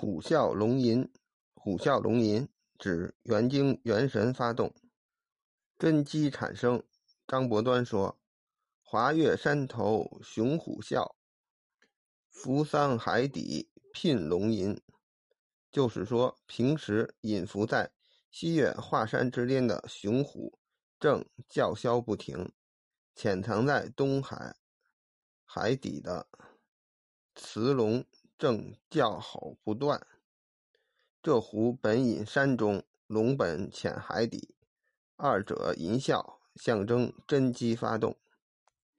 虎啸龙吟，虎啸龙吟指元精元神发动，真机产生。张伯端说：“华岳山头雄虎啸，扶桑海底聘龙吟。”就是说，平时隐伏在西岳华山之巅的雄虎正叫嚣不停，潜藏在东海海底的雌龙。正叫吼不断。这湖本隐山中，龙本潜海底，二者淫笑，象征真机发动。